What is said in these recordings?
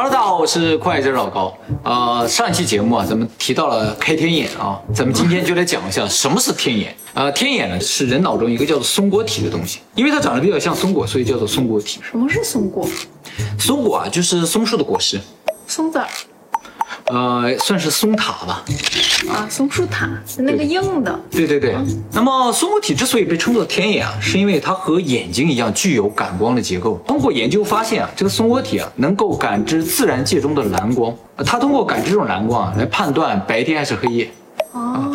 Hello，大家好，我是快字老高。呃，上一期节目啊，咱们提到了开天眼啊，咱们今天就来讲一下什么是天眼。呃，天眼呢是人脑中一个叫做松果体的东西，因为它长得比较像松果，所以叫做松果体。什么是松果？松果啊，就是松树的果实，松子儿呃，算是松塔吧。啊，松树塔是那个硬的。对对对。那么松果体之所以被称作天眼啊，是因为它和眼睛一样具有感光的结构。通过研究发现啊，这个松果体啊能够感知自然界中的蓝光，呃它通过感知这种蓝光啊来判断白天还是黑夜。哦，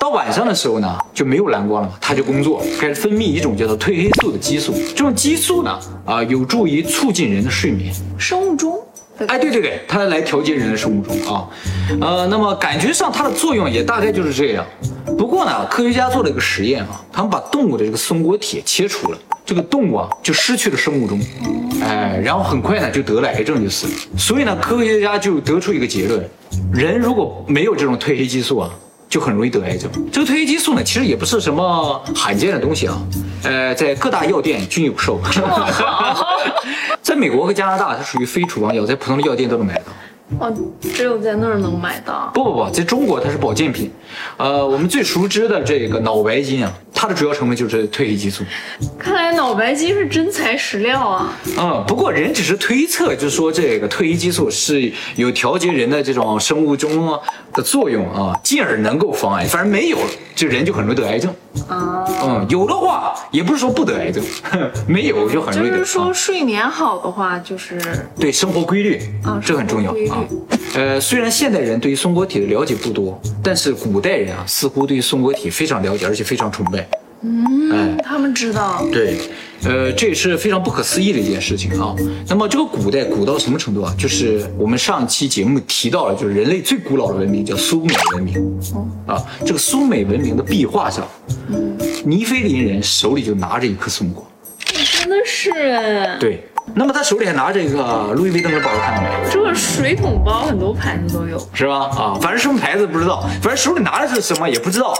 到晚上的时候呢，就没有蓝光了嘛，它就工作，开始分泌一种叫做褪黑素的激素。这种激素呢，啊、有助于促进人的睡眠。生物钟。哎，对对对，它来调节人的生物钟啊，呃，那么感觉上它的作用也大概就是这样。不过呢，科学家做了一个实验啊，他们把动物的这个松果体切除了，这个动物啊就失去了生物钟，哎，然后很快呢就得了癌症就死了。所以呢，科学家就得出一个结论：人如果没有这种褪黑激素啊。就很容易得癌症。这个褪黑激素呢，其实也不是什么罕见的东西啊，呃，在各大药店均有售。在美国和加拿大，它属于非处方药，在普通的药店都能买到。哦，只有在那儿能买到。不不不，在中国它是保健品。呃，我们最熟知的这个脑白金啊，它的主要成分就是褪黑激素。看来脑白金是真材实料啊。嗯，不过人只是推测，就是说这个褪黑激素是有调节人的这种生物钟啊的作用啊，进而能够防癌。反正没有，就人就很容易得癌症。啊，嗯，有的话也不是说不得癌症，没有就很容易得。就是说啊睡眠好的话，就是对生活规律啊这很重要啊。呃，虽然现代人对于松果体的了解不多，但是古代人啊似乎对于松果体非常了解，而且非常崇拜。嗯，他们知道。对，呃，这也是非常不可思议的一件事情啊。那么这个古代古到什么程度啊？就是我们上期节目提到了，就是人类最古老的文明叫苏美文明啊。这个苏美文明的壁画上，尼菲林人手里就拿着一颗松果。真的是哎，对，那么他手里还拿着一个路易威登的包，看到没？这个水桶包很多牌子都有。是吧？啊，反正什么牌子不知道，反正手里拿的是什么也不知道。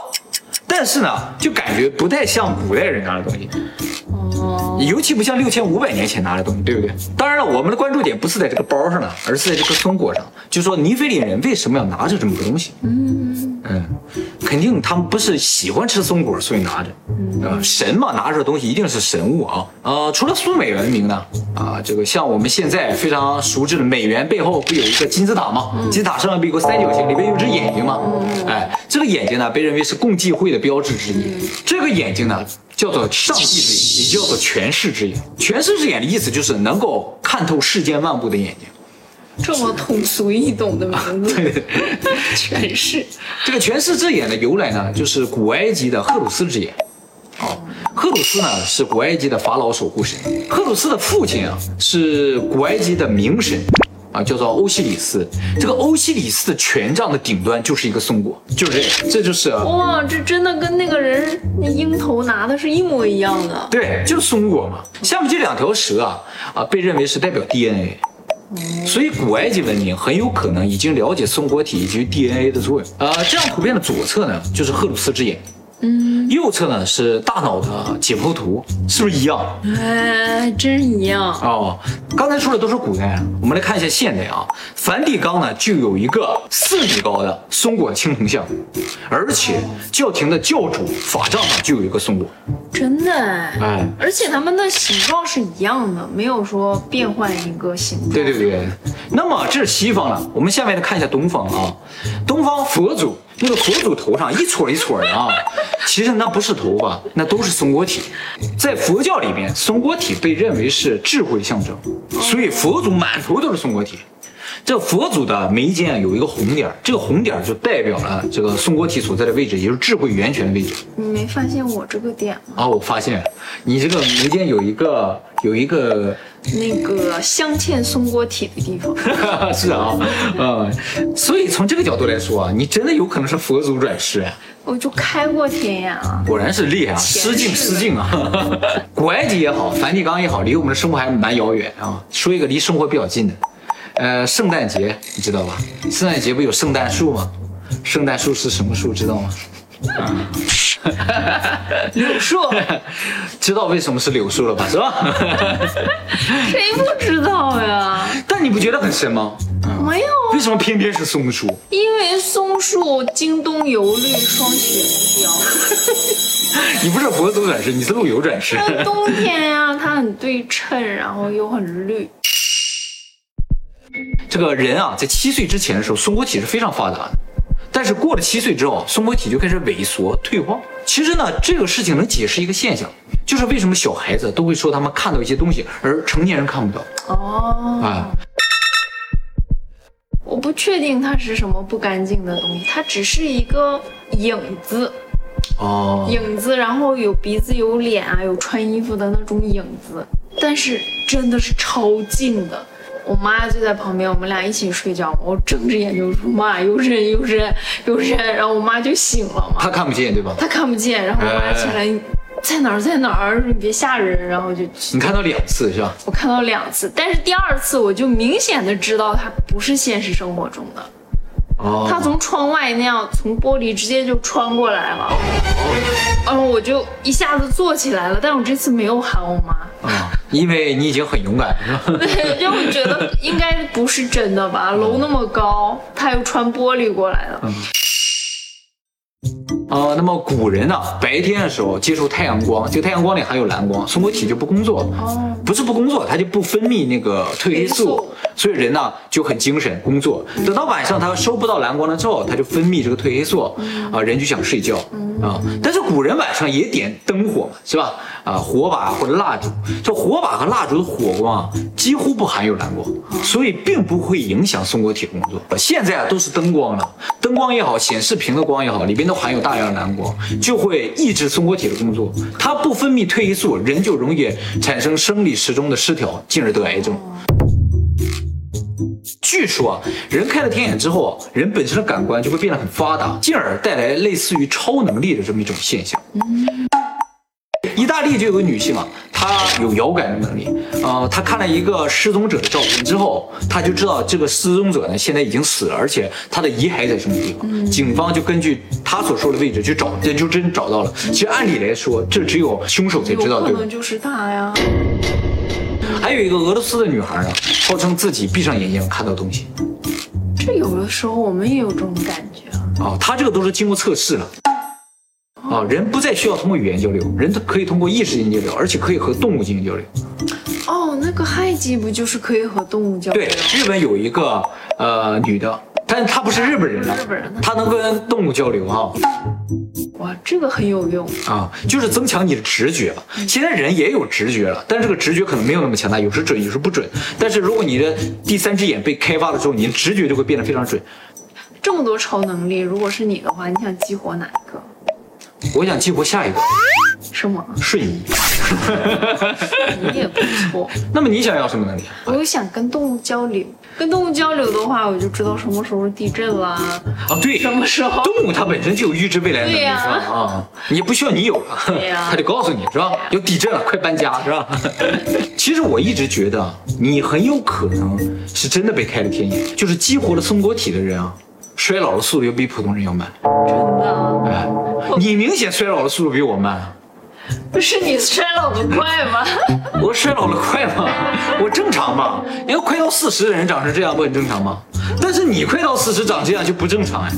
但是呢，就感觉不太像古代人拿的东西，尤其不像六千五百年前拿的东西，对不对？当然了，我们的关注点不是在这个包上呢，而是在这个松果上。就说尼菲里人为什么要拿着这么个东西？嗯嗯，肯定他们不是喜欢吃松果，所以拿着。呃，神嘛，拿着东西一定是神物啊。呃，除了苏美文明呢，啊，这个像我们现在非常熟知的美元背后不有一个金字塔吗？金字塔上面不有个三角形，里面有只眼睛吗？哎，这个眼睛呢，被认为是共济会的标志之一。这个眼睛呢，叫做上帝之眼，也叫做权势之眼。权势之眼的意思就是能够看透世间万物的眼睛。这么通俗易懂的名字，权势。这个权势之眼的由来呢，就是古埃及的赫鲁斯之眼。哦，赫鲁斯呢是古埃及的法老守护神，赫鲁斯的父亲啊是古埃及的冥神。啊，叫做欧西里斯。这个欧西里斯的权杖的顶端就是一个松果，就是这个，这就是哇，这真的跟那个人那鹰头拿的是一模一样的。对，就是松果嘛。下面这两条蛇啊啊，被认为是代表 DNA。所以古埃及文明很有可能已经了解松果体以及 DNA 的作用。呃，这张图片的左侧呢就是赫鲁斯之眼，嗯，右侧呢是大脑的解剖图，是不是一样？哎，还真一样。哦，刚才说的都是古代啊，我们来看一下现代啊。梵蒂冈呢就有一个四米高的松果青铜像，而且教廷的教主法杖上就有一个松果。真的哎，哎，而且它们的形状是一样的，没有说变换一个形状。对对对，那么这是西方了，我们下面来看一下东方啊。东方佛祖那个佛祖头上一撮一撮的啊，其实那不是头发，那都是松果体。在佛教里面，松果体被认为是智慧象征，所以佛祖满头都是松果体。这佛祖的眉间啊有一个红点儿，这个红点儿就代表了这个松果体所在的位置，也就是智慧源泉的位置。你没发现我这个点吗？啊，我发现你这个眉间有一个有一个那个镶嵌松果体的地方。是啊，嗯，所以从这个角度来说啊，你真的有可能是佛祖转世啊，我就开过天眼啊。果然是厉害啊，失敬失敬啊！古埃及也好，梵蒂冈也好，离我们的生活还蛮遥远啊。说一个离生活比较近的，呃，圣诞节你知道吧？圣诞节不有圣诞树吗？圣诞树是什么树知道吗？啊，柳树，知道为什么是柳树了吧？是吧？谁不知道呀？但你不觉得很深吗？没有啊，为什么偏偏是松树？因为松树经冬游绿，霜雪不凋。你不是佛祖转世，你是陆游转世。那冬天呀、它很对称，然后又很绿。这个人啊，在七岁之前的时候，松果体是非常发达的，但是过了七岁之后，松果体就开始萎缩退化。其实呢，这个事情能解释一个现象，就是为什么小孩子都会说他们看到一些东西，而成年人看不到哦，啊。我不确定它是什么不干净的东西，它只是一个影子，哦，影子，然后有鼻子、有脸啊，有穿衣服的那种影子，但是真的是超近的。我妈就在旁边，我们俩一起睡觉嘛，我睁着眼就说妈又认又认又认，然后我妈就醒了嘛，她看不见对吧？她看不见，然后我妈起来在哪儿在哪儿，你别吓人，然后就你看到两次是吧？我看到两次，但是第二次我就明显的知道它不是现实生活中的，哦，它从窗外那样从玻璃直接就穿过来了，然后我就一下子坐起来了，但我这次没有喊我妈，啊，因为你已经很勇敢了，是吧？对，就我觉得应该不是真的吧，楼那么高，他又穿玻璃过来的，呃，那么古人呢，白天的时候接受太阳光，这个太阳光里含有蓝光，松果体就不工作，哦不是不工作，它就不分泌那个褪黑素褪黑素，所以人呢就很精神工作。等到晚上它收不到蓝光了之后，它就分泌这个褪黑素，啊、人就想睡觉啊。但是古人晚上也点灯火嘛，是吧？啊，火把或者蜡烛，这火把和蜡烛的火光啊，几乎不含有蓝光，所以并不会影响松果体工作。现在啊都是灯光了，灯光也好，显示屏的光也好，里边都含有大量蓝光，就会抑制松果体的工作。它不分泌褪黑素，人就容易产生生理时钟的失调，进而得癌症。据说啊，人开了天眼之后啊，人本身的感官就会变得很发达，进而带来类似于超能力的这么一种现象。意大利就有个女性啊，她有遥感的能力，呃，她看了一个失踪者的照片之后，她就知道这个失踪者呢现在已经死了，而且他的遗骸在什么地方。警方就根据她所说的位置去找，这就真找到了。其实按理来说，这只有凶手才知道，可对吧能？就是他呀。还有一个俄罗斯的女孩呢，号称自己闭上眼睛看到东西。这有的时候我们也有这种感觉啊。啊，她这个都是经过测试了。啊，人不再需要通过语言交流，人都可以通过意识进行交流，而且可以和动物进行交流。哦，那个亥吉不就是可以和动物交流对，日本有一个呃女的，但是她不是日本人了，日本人他能跟动物交流哈哇，这个很有用。啊，就是增强你的直觉了。现在人也有直觉了，但这个直觉可能没有那么强大，有时准，有时不准。但是如果你的第三只眼被开发了之后，你的直觉就会变得非常准。这么多超能力，如果是你的话，你想激活哪一个？我想激活下一个是吗？瞬移。你也不错。那么你想要什么能力？我又想跟动物交流，跟动物交流的话，我就知道什么时候地震啦，啊，对，什么时候动物它本身就有预知未来的能力，是吧？啊，你不需要你有了，对呀 它就告诉你是吧？有地震了，快搬家是吧？其实我一直觉得你很有可能是真的被开了天眼，就是激活了松果体的人啊，衰老的速度要比普通人要慢。真的哎，你明显衰老的速度比我慢啊。不是你衰老的快吗？我衰老的快吗？我正常吧？你要快到四十的人长成这样，不很正常吗？但是你快到四十长这样就不正常哎。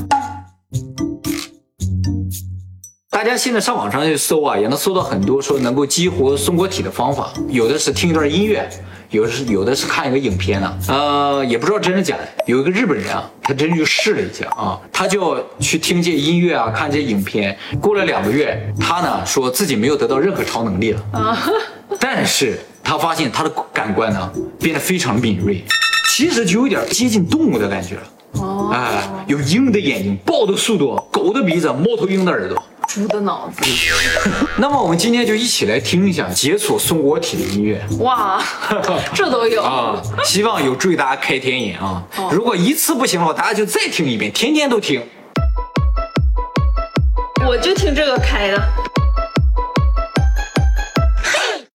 大家现在上网上去搜啊，也能搜到很多说能够激活松果体的方法，有的是听一段音乐，有的是有的是看一个影片呢、呃，也不知道真的假的。有一个日本人啊，他真就试了一下啊，他就去听这音乐啊，看这影片。过了两个月，他呢说自己没有得到任何超能力了啊，但是他发现他的感官呢变得非常敏锐，其实就有点接近动物的感觉了。哦，哎，有鹰的眼睛，豹的速度，狗的鼻子，猫头鹰的耳朵。猪的脑子，那么我们今天就一起来听一下解锁松果体的音乐哇，这都有啊，希望有助于大家开天眼啊。如果一次不行的话，大家就再听一遍，天天都听。我就听这个开的。